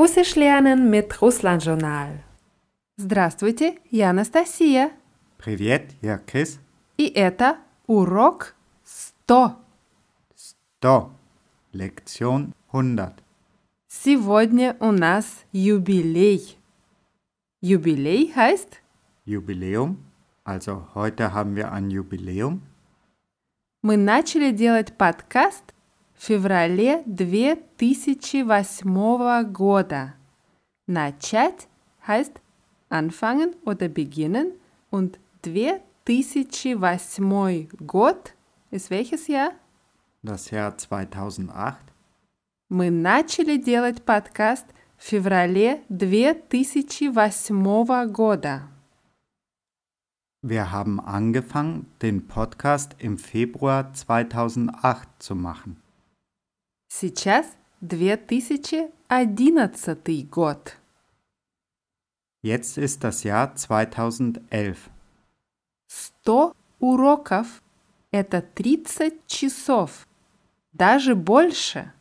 Russisch lernen mit Russland Journal. Здравствуйте, я Анастасия. Привет, я Крис. И это урок 100. 100. Lektion 100. Сегодня у нас юбилей. Юбилей heißt Jubiläum. Also heute haben wir ein Jubiläum. мы начали делать подкаст феврале 2008 года. Начать heißt anfangen oder beginnen und 2008 год ist welches Jahr? Das Jahr 2008. Мы начали делать подкаст в феврале 2008 года. Wir haben angefangen, den Podcast im Februar 2008 zu machen. Сейчас 2011 год. Jetzt ist das Jahr 2011. 100 уроков – это 30 часов. Даже больше.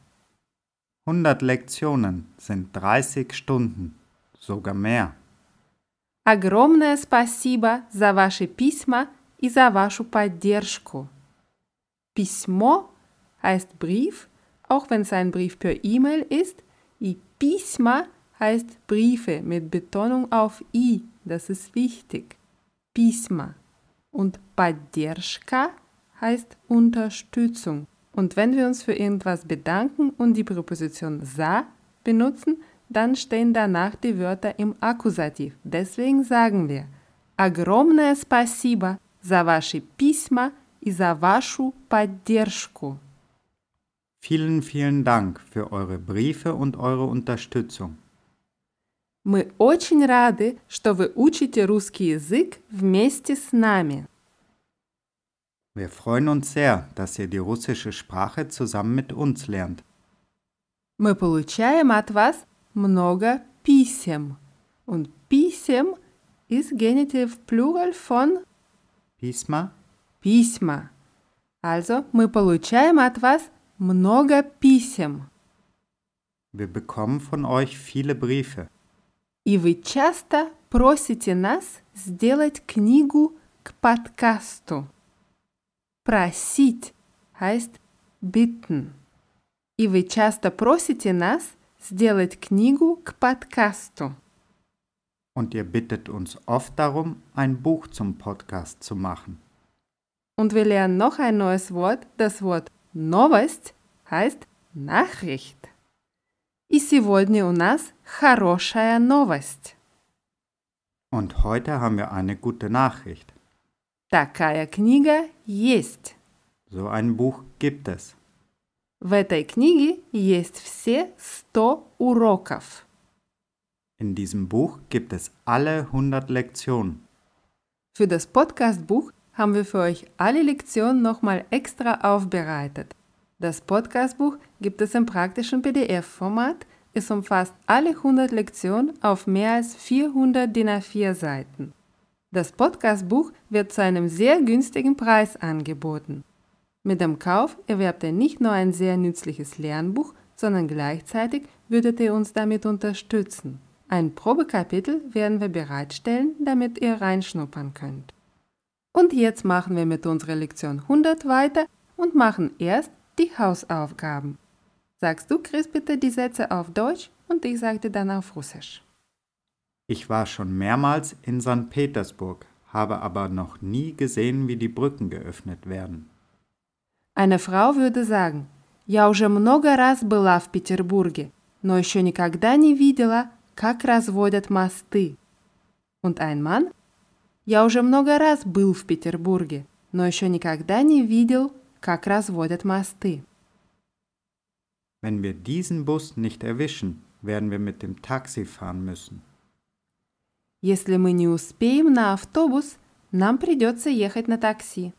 100 Lektionen sind 30 Stunden, sogar mehr. Огромное спасибо за ваши письма и за вашу поддержку. Письмо heißt Brief, auch wenn es ein Brief per E-Mail ist. И письма heißt Briefe mit Betonung auf i, das ist wichtig. Письма. Und поддержка heißt Unterstützung. Und wenn wir uns für irgendwas bedanken und die Präposition za benutzen, dann stehen danach die Wörter im Akkusativ. Deswegen sagen wir огромное спасибо за ваши письма и за вашу поддержку. Vielen, vielen Dank für eure Briefe und eure Unterstützung. Мы очень рады, что вы учите русский язык вместе с нами. Wir freuen uns sehr, dass ihr die russische Sprache zusammen mit uns lernt. Мы получаем от вас много писем. Und писем ist Genitiv Plural von Pisma, письма. Also, мы получаем от вас много писем. wir bekommen von euch viele Briefe. И вы часто просите нас сделать книгу к подкасту. Просить heißt bitten. И вы часто просите нас сделать книгу к подкасту. Und ihr bittet uns oft darum, ein Buch zum Podcast zu machen. Und wir lernen noch ein neues Wort. Das Wort новость heißt Nachricht. И сегодня у нас хорошая новость. Und heute haben wir eine gute Nachricht. Такая книга есть. So ein Buch gibt es. В этой книге есть все 100 уроков. In diesem Buch gibt es alle 100 Lektionen. Für das Podcastbuch haben wir für euch alle Lektionen nochmal extra aufbereitet. Das Podcastbuch gibt es im praktischen PDF-Format. Es umfasst alle 100 Lektionen auf mehr als 400 DIN A4 Seiten. Das Podcastbuch wird zu einem sehr günstigen Preis angeboten. Mit dem Kauf erwerbt ihr nicht nur ein sehr nützliches Lernbuch, sondern gleichzeitig würdet ihr uns damit unterstützen. Ein Probekapitel werden wir bereitstellen, damit ihr reinschnuppern könnt. Und jetzt machen wir mit unserer Lektion 100 weiter und machen erst die Hausaufgaben. Sagst du, Chris, bitte die Sätze auf Deutsch und ich sagte dann auf Russisch. Ich war schon mehrmals in St. Petersburg, habe aber noch nie gesehen, wie die Brücken geöffnet werden. Eine Frau würde sagen, я уже много раз была в Петербурге, но еще никогда не видела, как разводят мосты. Und ein Mann, я уже много раз был в Петербурге, но еще никогда не видел, как разводят мосты. Wenn wir diesen Bus nicht erwischen, werden wir mit dem Taxi fahren müssen. Если мы не успеем на автобус, нам придется ехать на такси.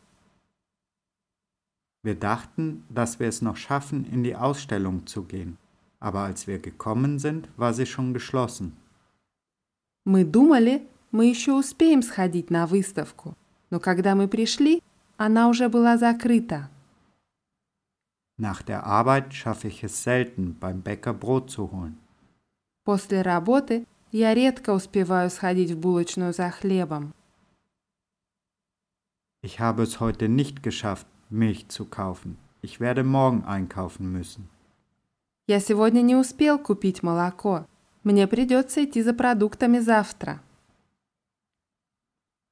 Wir dachten, dass wir es noch schaffen, in die Ausstellung zu gehen, aber als wir gekommen sind, war sie schon geschlossen. Мы думали, мы еще успеем сходить на выставку, но когда мы пришли, она уже была закрыта. Nach der Arbeit schaffe ich es selten, beim Bäcker Brot zu holen. После работы я редко успеваю сходить в булочную за хлебом. Ich habe es heute nicht geschafft, Milch zu kaufen. Ich werde morgen einkaufen müssen. Я сегодня не успел купить молоко. Мне придется идти за продуктами завтра.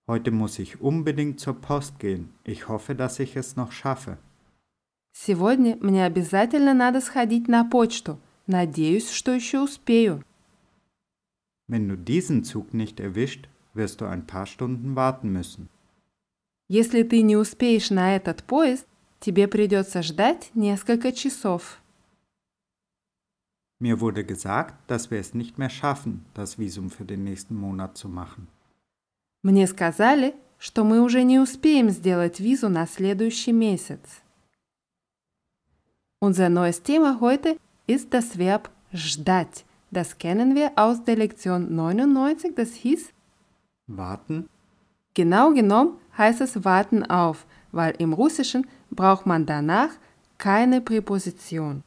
Heute muss ich unbedingt zur Post gehen. Ich hoffe, dass ich es noch schaffe. Сегодня мне обязательно надо сходить на почту. Надеюсь, что еще успею. Wenn du diesen Zug nicht erwischt, wirst du ein paar Stunden warten müssen. Если ты не успеешь на этот поезд, тебе придется ждать несколько часов. Mir wurde gesagt, dass wir es nicht mehr schaffen, das Visum für den nächsten Monat zu machen. Мне сказали, что мы уже не успеем сделать визу на следующий месяц. Unser neues Thema heute ist das Verb ждать. Das kennen wir aus der Lektion 99, das hieß Warten? Genau genommen heißt es warten auf, weil im Russischen braucht man danach keine Präposition.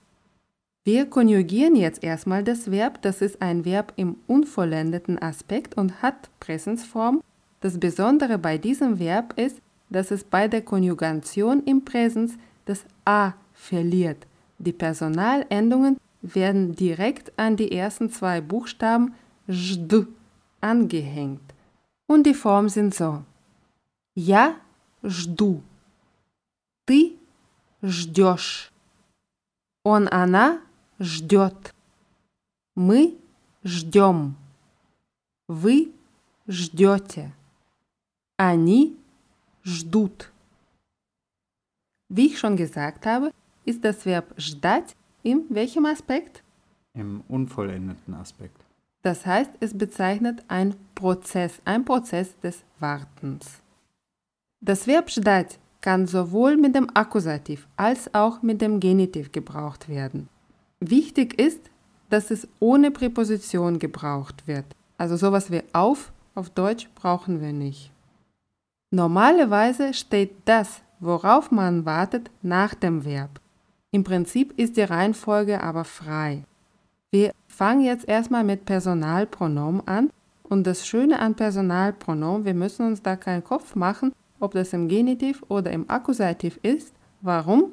Wir konjugieren jetzt erstmal das Verb, das ist ein Verb im unvollendeten Aspekt und hat Präsensform. Das Besondere bei diesem Verb ist, dass es bei der Konjugation im Präsens das a verliert. Die Personalendungen werden direkt an die ersten zwei Buchstaben жд angehängt. Und die Formen sind so. Я жду. Ты ждешь. Он, она ждет. Мы ждем. Вы ждете. Они ждут. Wie ich schon gesagt habe, ist das Verb ждать in welchem Aspekt? Im unvollendeten Aspekt. Das heißt, es bezeichnet ein Prozess, ein Prozess des Wartens. Das Verb ждать kann sowohl mit dem Akkusativ als auch mit dem Genitiv gebraucht werden. Wichtig ist, dass es ohne Präposition gebraucht wird. Also sowas wie auf auf Deutsch brauchen wir nicht. Normalerweise steht das, worauf man wartet, nach dem Verb. Im Prinzip ist die Reihenfolge aber frei. Wir fangen jetzt erstmal mit Personalpronomen an. Und das Schöne an Personalpronomen, wir müssen uns da keinen Kopf machen, ob das im Genitiv oder im Akkusativ ist. Warum?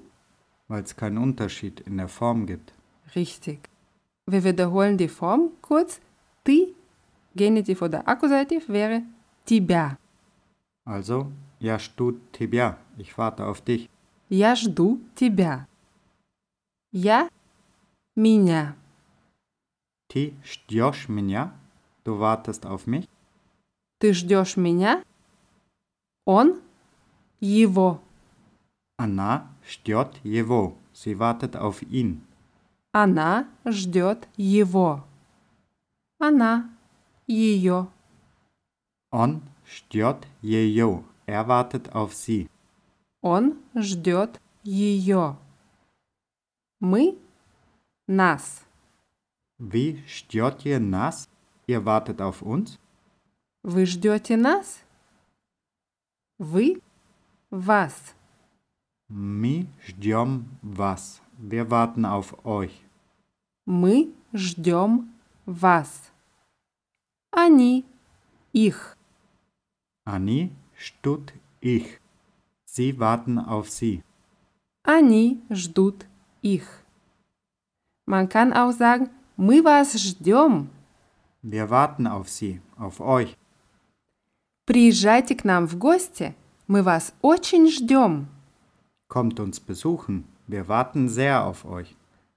Weil es keinen Unterschied in der Form gibt. Richtig. Wir wiederholen die Form kurz. Ты, Genitiv oder Akkusativ wäre тебя. Also, я жду тебя. Ich warte auf dich. Я жду тебя. Я меня. Ты ждешь меня? Du wartest auf mich? Ты ждешь меня? Он его. Она ждет его. Sie wartet auf ihn. Она ждет его. Она ее. Он ждет ее. Er wartet auf sie. Он ждет ее. Мы нас. Wie ждет ihr нас? Ihr wartet auf uns? Вы ждете нас? Вы вас. Мы ждем вас. Wir warten auf euch. Мы ждем вас. Они их. Они ждут их. Sie warten auf sie. Они ждут их. Man kann auch sagen, мы вас ждем. Wir warten auf sie, auf euch. Приезжайте к нам в гости. Мы вас очень ждем. Kommt uns besuchen. Wir warten sehr auf euch.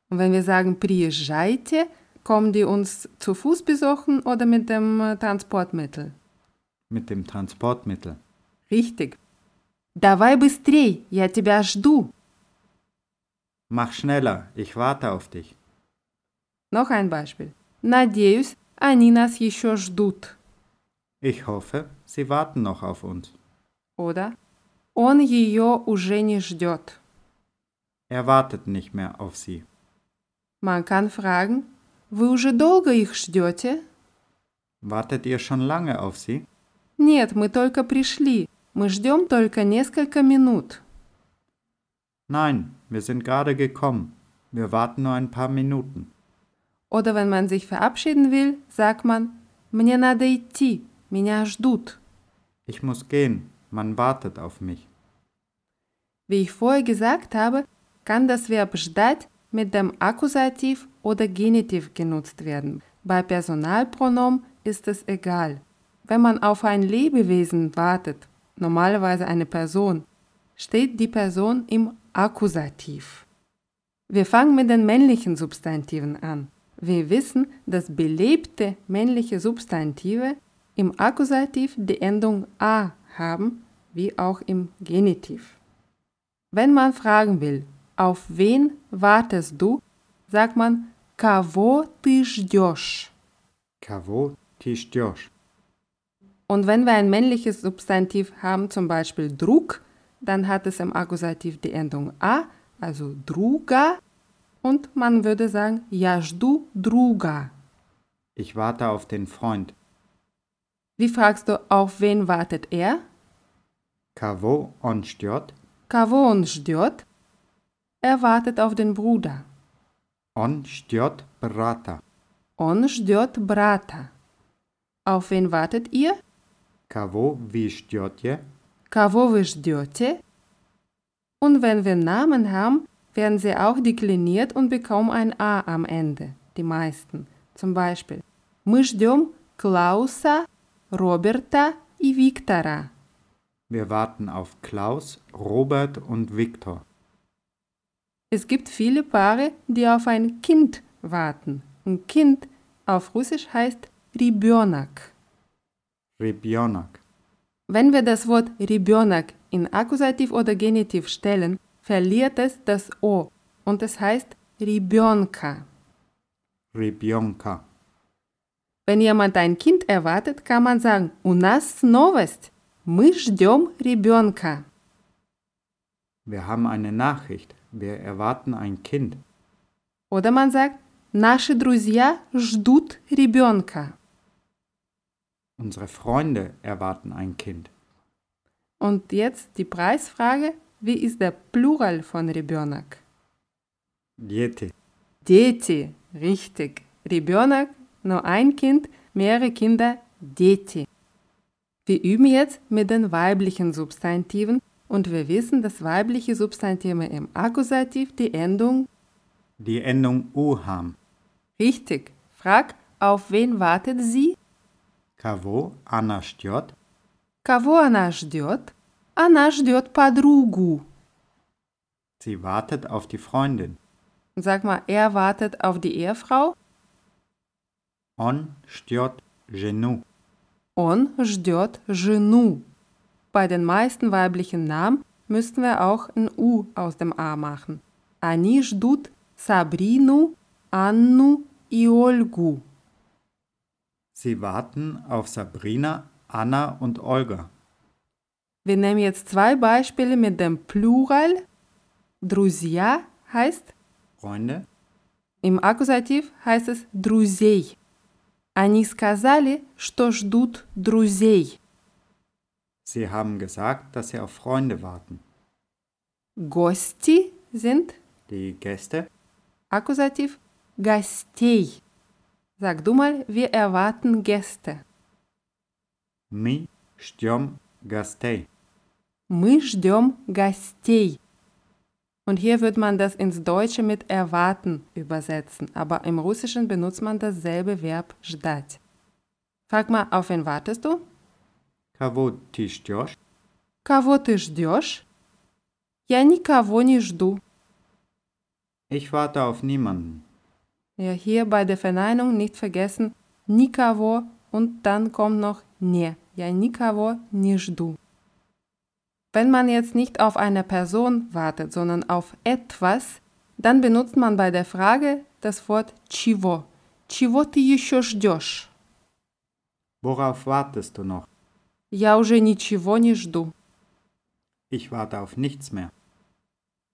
Und wenn wir sagen приезжайте, kommen die uns zu Fuß besuchen oder mit dem äh, Transportmittel? Mit dem Transportmittel. Richtig. Давай быстрей, я тебя жду. Mach schneller, ich warte auf dich. Noch ein Beispiel. Надеюсь, они нас еще ждут. Ich hoffe, sie warten noch auf uns. Oder он ее уже не ждет. Er wartet nicht mehr auf sie. Man kann fragen, вы уже долго их ждете? Wartet ihr schon lange auf sie? Нет, мы только пришли. Мы ждем только несколько минут. Nein, wir sind gerade gekommen. Wir warten nur ein paar Minuten. Oder wenn man sich verabschieden will, sagt man Мне надо идти, меня ждут. Ich muss gehen, man wartet auf mich. Wie ich vorher gesagt habe, kann das Verb ждать mit dem Akkusativ oder Genitiv genutzt werden. Bei Personalpronomen ist es egal. Wenn man auf ein Lebewesen wartet, normalerweise eine Person, steht die Person im Akkusativ. Wir fangen mit den männlichen Substantiven an. Wir wissen, dass belebte männliche Substantive im Akkusativ die Endung a haben, wie auch im Genitiv. Wenn man fragen will, auf wen wartest du, sagt man Кого ты ждешь? Кого ты ждешь? Und wenn wir ein männliches Substantiv haben, zum Beispiel Druck, dann hat es im Akkusativ die Endung a, also druga, und man würde sagen Я жду друга. Ich warte auf den Freund. Wie fragst du, auf wen wartet er? Кого он ждет? Кого он ждет? Er wartet auf den Bruder. Он ждет брата. Он ждет брата. Auf wen wartet ihr? Кого вы ждете? Кого вы ждете? Und wenn wir Namen haben, werden sie auch dekliniert und bekommen ein A am Ende, die meisten. Zum Beispiel, мы ждем Клауса, Роберта и Виктора. Wir warten auf Klaus, Robert und Viktor. Es gibt viele Paare, die auf ein Kind warten. Ein Kind auf Russisch heißt Ribionak. Rybionak. Wenn wir das Wort Ribionak in Akkusativ oder Genitiv stellen, verliert es das O und es heißt Ribionka. Rybionka. Wenn jemand ein Kind erwartet, kann man sagen, у нас новость. Мы ждем ребенка. Wir haben eine Nachricht. Wir erwarten ein Kind. Oder man sagt, наши друзья ждут ребенка. Unsere Freunde erwarten ein Kind. Und jetzt die Preisfrage, wie ist der Plural von ребенок? Дети. Дети, richtig. Ребенок, nur ein Kind, mehrere Kinder, дети. Wir üben jetzt mit den weiblichen Substantiven und wir wissen, dass weibliche Substantive im Akkusativ die Endung Die Endung U haben. richtig. Frag, auf wen wartet sie? Кого она ждет? Кого она ждет? Она ждет подругу. Sie wartet auf die Freundin. Sag mal, er wartet auf die Ehefrau. Он ждет жену. Он ждет жену. Bei den meisten weiblichen Namen müssten wir auch ein U aus dem A machen. Они ждут Sabrinu, Annu и Olgu. Sie warten auf Sabrina, Anna und Olga. Wir nehmen jetzt zwei Beispiele mit dem Plural. Друзья heißt, Freunde? im Akkusativ heißt es друзей. Они сказали, что ждут друзей. Sie haben gesagt, dass sie auf Freunde warten. Гости sind Die Gäste? Akkusativ гостей. Sag du mal, wir erwarten Gäste. Мы ждем гостей. Мы ждем гостей. Und hier wird man das ins Deutsche mit erwarten übersetzen, aber im Russischen benutzt man dasselbe Verb ждать. Frag mal, auf wen wartest du? Кого ты ждешь? Кого ты ждешь? Я никого не жду. Ich warte auf niemanden. Ja, hier bei der Verneinung nicht vergessen, никого und dann kommt noch не. Я никого не жду. Wenn man jetzt nicht auf eine Person wartet, sondern auf etwas, dann benutzt man bei der Frage das Wort чего. Чего ты еще ждешь? Worauf wartest du noch? Я уже ничего не жду. Ich warte auf nichts mehr.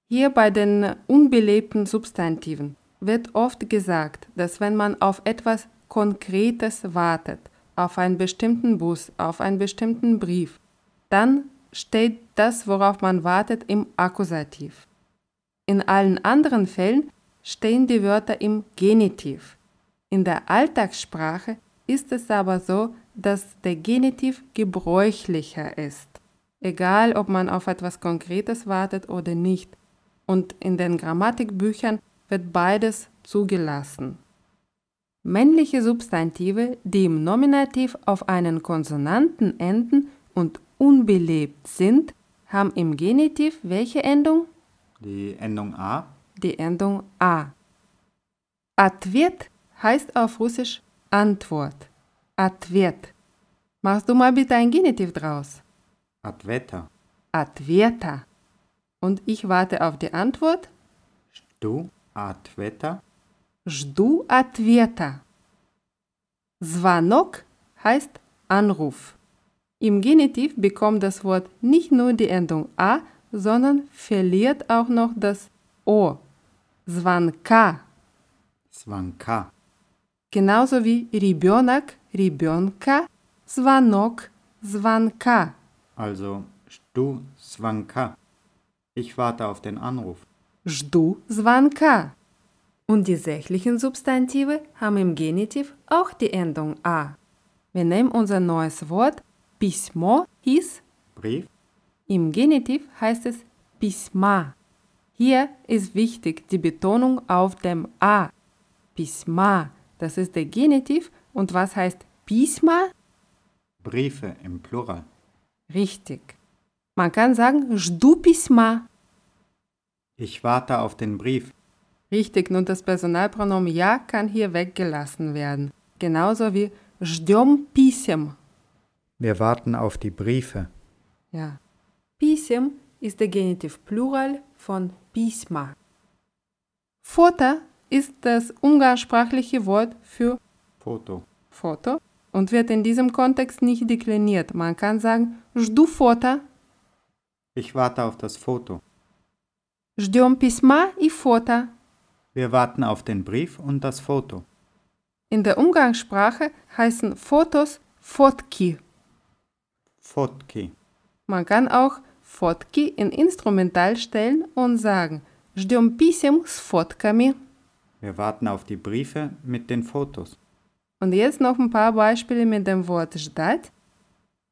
Hier bei den unbelebten Substantiven wird oft gesagt, dass wenn man auf etwas Konkretes wartet, auf einen bestimmten Bus, auf einen bestimmten Brief, dann steht das, worauf man wartet, im Akkusativ. In allen anderen Fällen stehen die Wörter im Genitiv. In der Alltagssprache ist es aber so, dass der Genitiv gebräuchlicher ist. Egal, ob man auf etwas Konkretes wartet oder nicht. Und in den Grammatikbüchern wird beides zugelassen. Männliche Substantive, die im Nominativ auf einen Konsonanten enden und unbelebt sind, haben im Genitiv welche Endung? Die Endung A. Die Endung A. Atvet heißt auf Russisch Antwort. Atvet. Machst du mal bitte ein Genitiv draus? Adveta. Atveta. Und ich warte auf die Antwort. Du Adveta. Жду ответа. Звонок heißt Anruf. Im Genitiv bekommt das Wort nicht nur die Endung a, sondern verliert auch noch das o. Звонка. Svanka. Genauso wie ребенок, ребенка, звонок, звонка. Also du Svanka. Ich warte auf den Anruf. Жду звонка. Und die sächlichen Substantive haben im Genitiv auch die Endung a. Wir nehmen unser neues Wort Письмо hieß, Brief. im Genitiv heißt es Письма. Hier ist wichtig die Betonung auf dem a. Письма, das ist der Genitiv. Und was heißt Письма? Briefe im Plural. Richtig. Man kann sagen Жду письма. Ich warte auf den Brief. Richtig, nun das Personalpronomen ja kann hier weggelassen werden. Genauso wie ждем писем. Wir warten auf die Briefe. Ja. Писем ist der Genitiv Plural von письма. Foto ist das umgangssprachliche Wort für Foto. Foto und wird in diesem Kontext nicht dekliniert. Man kann sagen жду фото, Ich warte auf das Foto. ждем письма и фото. Wir warten auf den Brief und das Foto. In der Umgangssprache heißen Fotos Fotki. Fotki. Man kann auch Fotki in Instrumental stellen und sagen ждем писем с фотками. Wir warten auf die Briefe mit den Fotos. Und jetzt noch ein paar Beispiele mit dem Wort ждать.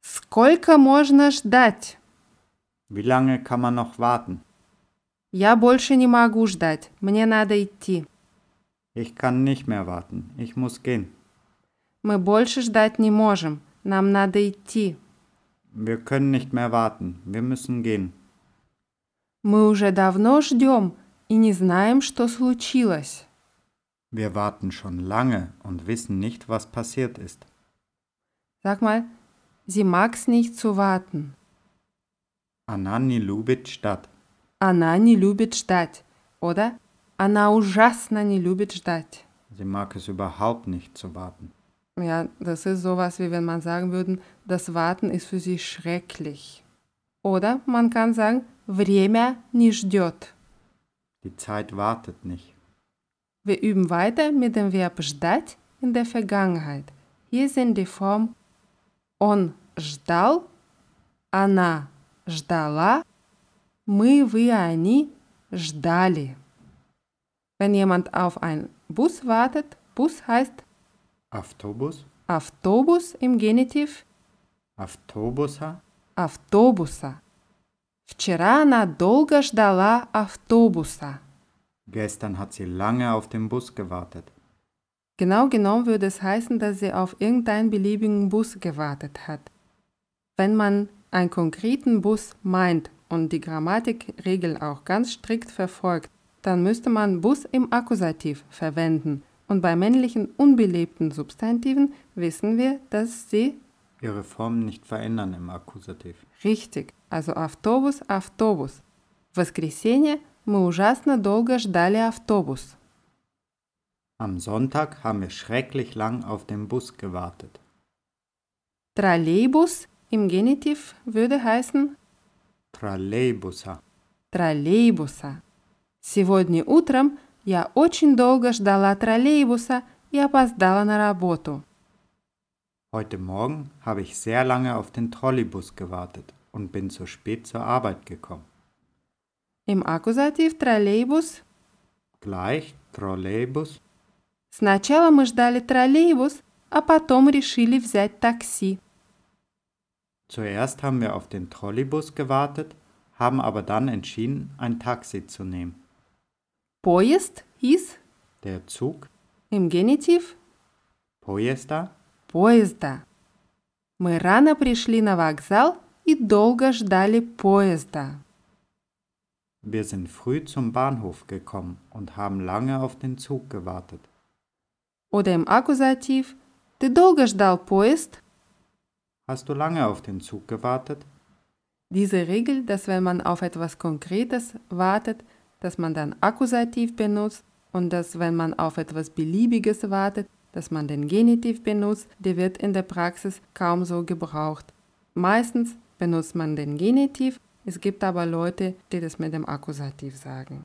Сколько можно ждать? Wie lange kann man noch warten? Я больше не могу ждать. Мне надо идти. Ich kann nicht mehr warten. Ich muss gehen. Мы больше ждать не можем. Нам надо идти. Wir können nicht mehr warten. Wir müssen gehen. Мы уже давно ждем и не знаем, что случилось. Wir warten schon lange und wissen nicht, was passiert ist. Sag mal, sie mag's nicht zu warten. Любит ждать. Она не любит ждать. Oder она ужасно не любит ждать. Sie mag es überhaupt nicht zu warten. Ja, das ist sowas, wie wenn man sagen würde, das Warten ist für sie schrecklich. Oder man kann sagen, время не ждет. Die Zeit wartet nicht. Wir üben weiter mit dem Verb ждать in der Vergangenheit. Hier sind die Form он ждал, она ждала, мы, вы, они ждали. Wenn jemand auf einen Bus wartet, Bus heißt Автobus? Автобус im Genitiv Автобуса? автобуса. Вчера она долго ждала автобуса. Gestern hat sie lange auf den Bus gewartet. Genau genommen würde es heißen, dass sie auf irgendeinen beliebigen Bus gewartet hat. Wenn man einen konkreten Bus meint und die Grammatikregel auch ganz strikt verfolgt, dann müsste man Bus im Akkusativ verwenden. Und bei männlichen unbelebten Substantiven wissen wir, dass sie Ihre Form nicht verändern im Akkusativ. richtig, also автобус, автобус. В воскресенье мы ужасно долго ждали автобус. Am Sonntag haben wir schrecklich lang auf den Bus gewartet. Троллейбус im Genitiv würde heißen Trolleibusa. троллейбуса. Сегодня утром я очень долго ждала троллейбуса и опоздала на работу. Heute Morgen habe ich sehr lange auf den Trolleybus gewartet und bin zu spät zur Arbeit gekommen. Im Akkusativ троллейбус Gleich Trolleybus, Сначала мы ждали троллейбус, а потом решили взять такси. Zuerst haben wir auf den Trolleybus gewartet, haben aber dann entschieden, ein Taxi zu nehmen. Поезд из Der Zug, im Genitiv Poesta, поезда. Мы рано пришли на вокзал и долго ждали поезда. wir sind früh zum Bahnhof gekommen und haben lange auf den Zug gewartet. Oder im Akkusativ Ты долго ждал поезд? Hast du lange auf den Zug gewartet? Diese Regel, dass wenn man auf etwas Konkretes wartet, dass man dann Akkusativ benutzt und dass wenn man auf etwas Beliebiges wartet, dass man den Genitiv benutzt, die wird in der Praxis kaum so gebraucht. Meistens benutzt man den Genitiv, es gibt aber Leute, die das mit dem Akkusativ sagen.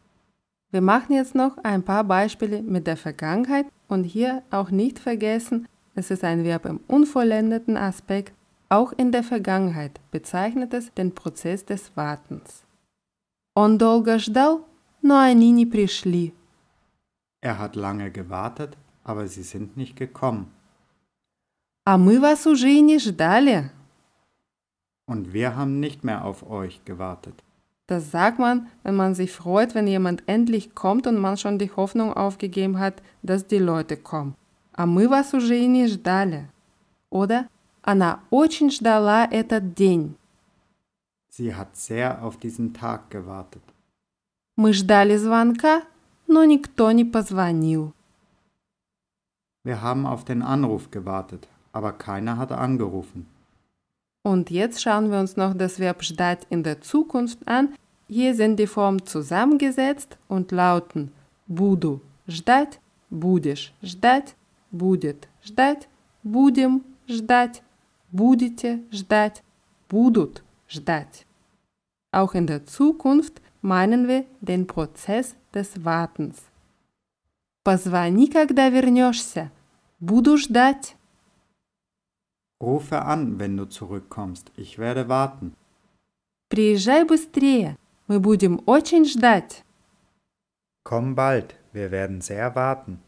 Wir machen jetzt noch ein paar Beispiele mit der Vergangenheit und hier auch nicht vergessen, es ist ein Verb im unvollendeten Aspekt. Auch in der Vergangenheit bezeichnet es den Prozess des Wartens. Он долго ждал, но они не пришли. Er hat lange gewartet, aber sie sind nicht gekommen. А мы вас уже и не ждали. Und wir haben nicht mehr auf euch gewartet. Das sagt man, wenn man sich freut, wenn jemand endlich kommt und man schon die Hoffnung aufgegeben hat, dass die Leute kommen. А мы вас уже и не ждали. Oder она очень ждала этот день. Sie hat sehr auf diesen Tag gewartet. Мы ждали звонка, но никто не позвонил. Wir haben auf den Anruf gewartet, aber keiner hat angerufen. Und jetzt schauen wir uns noch das Verb ждать in der Zukunft an. Hier sind die Formen zusammengesetzt und lauten буду ждать, будешь ждать, будет ждать, будем ждать, будете ждать, будут ждать. Auch in der Zukunft meinen wir den Prozess des Wartens. Позвони, когда вернешься. Буду ждать. Rufe an, wenn du zurückkommst. Ich werde warten. Приезжай быстрее. Мы будем очень ждать. Komm bald, wir werden sehr warten.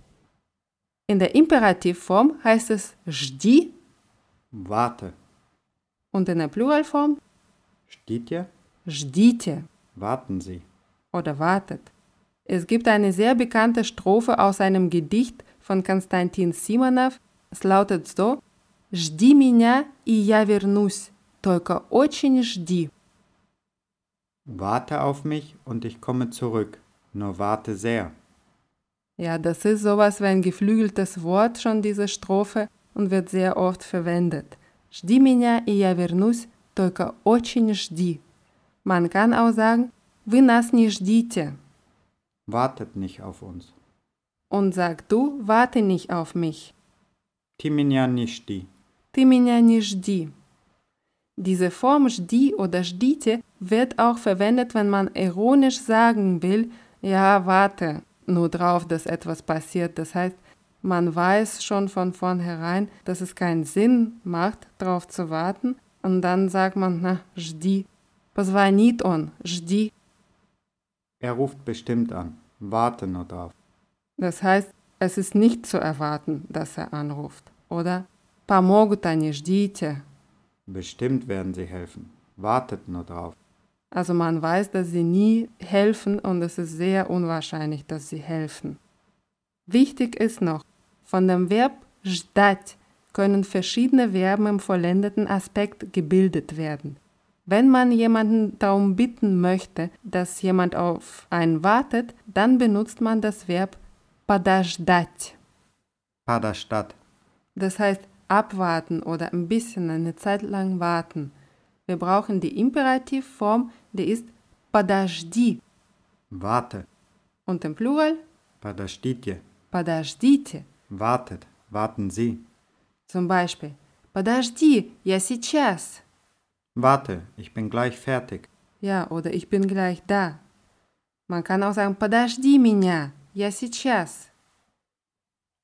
In der Imperativform heißt es жди Warte. und in der Pluralform Steht ihr? ждите Warten Sie. oder wartet. Es gibt eine sehr bekannte Strophe aus einem Gedicht von Konstantin Simonow. Es lautet so: Жди меня, и я вернусь. Только очень жди. Warte auf mich und ich komme zurück. Nur warte sehr. Ja, das ist sowas wie ein geflügeltes Wort schon, diese Strophe, und wird sehr oft verwendet. Жди меня, и я вернусь, только очень жди. Man kann auch sagen, вы нас не ждите. Wartet nicht auf uns. Und sag du, warte nicht auf mich. Ty меня не жди. Ты меня не жди. Diese Form жди oder ждите wird auch verwendet, wenn man ironisch sagen will, ja, warte, nur drauf, dass etwas passiert. Das heißt, man weiß schon von vornherein, dass es keinen Sinn macht, darauf zu warten. Und dann sagt man, na, жди. Позвонит он, жди. Er ruft bestimmt an. Warte nur drauf. Das heißt, es ist nicht zu erwarten, dass er anruft. Oder помогут они, ждите. Bestimmt werden sie helfen. Wartet nur drauf. Also man weiß, dass sie nie helfen und es ist sehr unwahrscheinlich, dass sie helfen. Wichtig ist noch, von dem Verb ждать können verschiedene Verben im vollendeten Aspekt gebildet werden. Wenn man jemanden darum bitten möchte, dass jemand auf einen wartet, dann benutzt man das Verb подождать. Paderstadt. Das heißt abwarten oder ein bisschen eine Zeit lang warten. Wir brauchen die Imperativform, die ist подожди. Warte. Und im Plural Подождите. подождите. Wartet. Warten Sie. Zum Beispiel подожди, я сейчас. Warte, ich bin gleich fertig. Ja, oder ich bin gleich da. Man kann auch sagen подожди меня, я сейчас.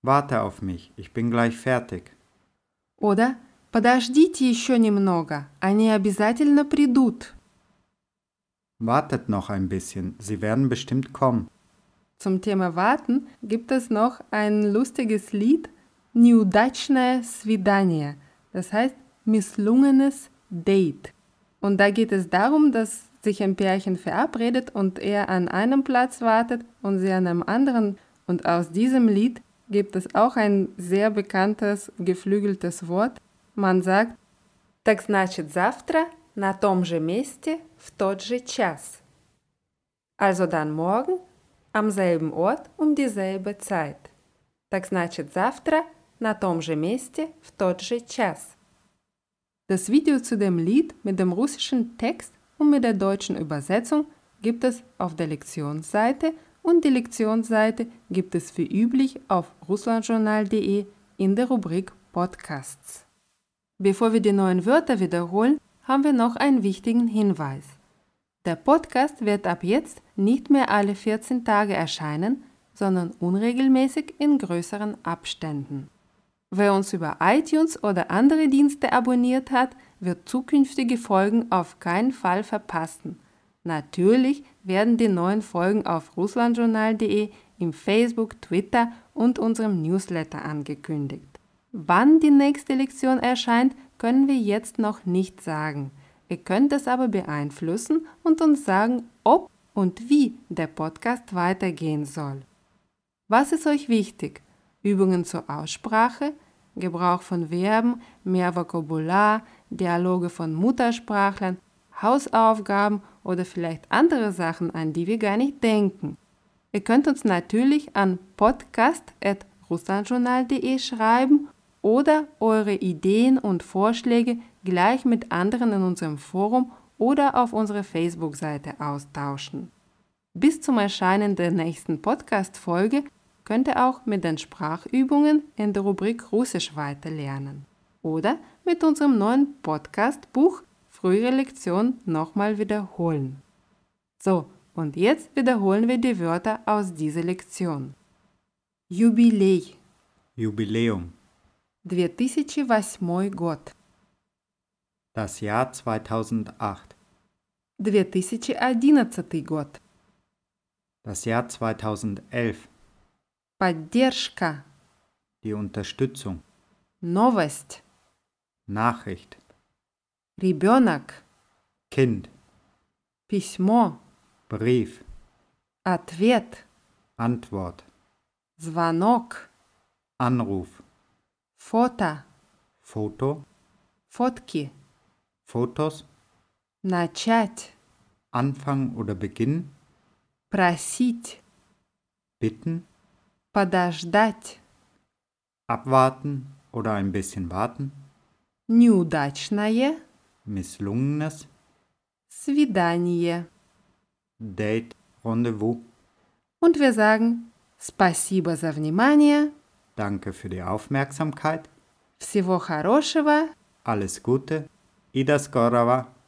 Warte auf mich, ich bin gleich fertig. Oder подождите еще немного, они обязательно придут. Wartet noch ein bisschen, Sie werden bestimmt kommen. Zum Thema Warten gibt es noch ein lustiges Lied, Неудачное свидание, das heißt misslungenes Date. Und da geht es darum, dass sich ein Pärchen verabredet und er an einem Platz wartet und sie an einem anderen. Und aus diesem Lied gibt es auch ein sehr bekanntes geflügeltes Wort. Man sagt, Так значит завтра на том же месте в тот же час. Also dann morgen am selben Ort um dieselbe Zeit. Так значит завтра на том же месте в тот же час. Das Video zu dem Lied mit dem russischen Text und mit der deutschen Übersetzung gibt es auf der Lektionsseite und die Lektionsseite gibt es wie üblich auf russlandjournal.de in der Rubrik Podcasts. Bevor wir die neuen Wörter wiederholen, haben wir noch einen wichtigen Hinweis. Der Podcast wird ab jetzt nicht mehr alle 14 Tage erscheinen, sondern unregelmäßig in größeren Abständen. Wer uns über iTunes oder andere Dienste abonniert hat, wird zukünftige Folgen auf keinen Fall verpassen. Natürlich werden die neuen Folgen auf russlandjournal.de, im Facebook, Twitter und unserem Newsletter angekündigt. Wann die nächste Lektion erscheint, können wir jetzt noch nicht sagen. Ihr könnt es aber beeinflussen und uns sagen, ob und wie der Podcast weitergehen soll. Was ist euch wichtig? Übungen zur Aussprache, Gebrauch von Verben, mehr Vokabular, Dialoge von Muttersprachlern, Hausaufgaben oder vielleicht andere Sachen, an die wir gar nicht denken. Ihr könnt uns natürlich an podcast.russlandjournal.de schreiben oder eure Ideen und Vorschläge gleich mit anderen in unserem Forum oder auf unserer Facebook-Seite austauschen. Bis zum Erscheinen der nächsten Podcast-Folge könnt ihr auch mit den Sprachübungen in der Rubrik Russisch weiterlernen oder mit unserem neuen Podcast-Buch Frühere Lektion nochmal wiederholen. So, und jetzt wiederholen wir die Wörter aus dieser Lektion. Jubilei Jubiläum. 2008 год Das Jahr 2008. 2011 год Das Jahr 2011. Поддержка Die Unterstützung. Новость Nachricht. Ребенок Kind. Письмо Brief. Ответ Antwort. Звонок Anruf. Фото Foto. Фотки Fotos. Начать Anfang oder Beginn. Просить Bitten. Подождать Abwarten oder ein bisschen warten. Неудачное Misslungenes. Свидание Date. Rendezvous. Und wir sagen Спасибо за внимание Danke für die Aufmerksamkeit. Всего хорошего Alles Gute. Ida Skorowa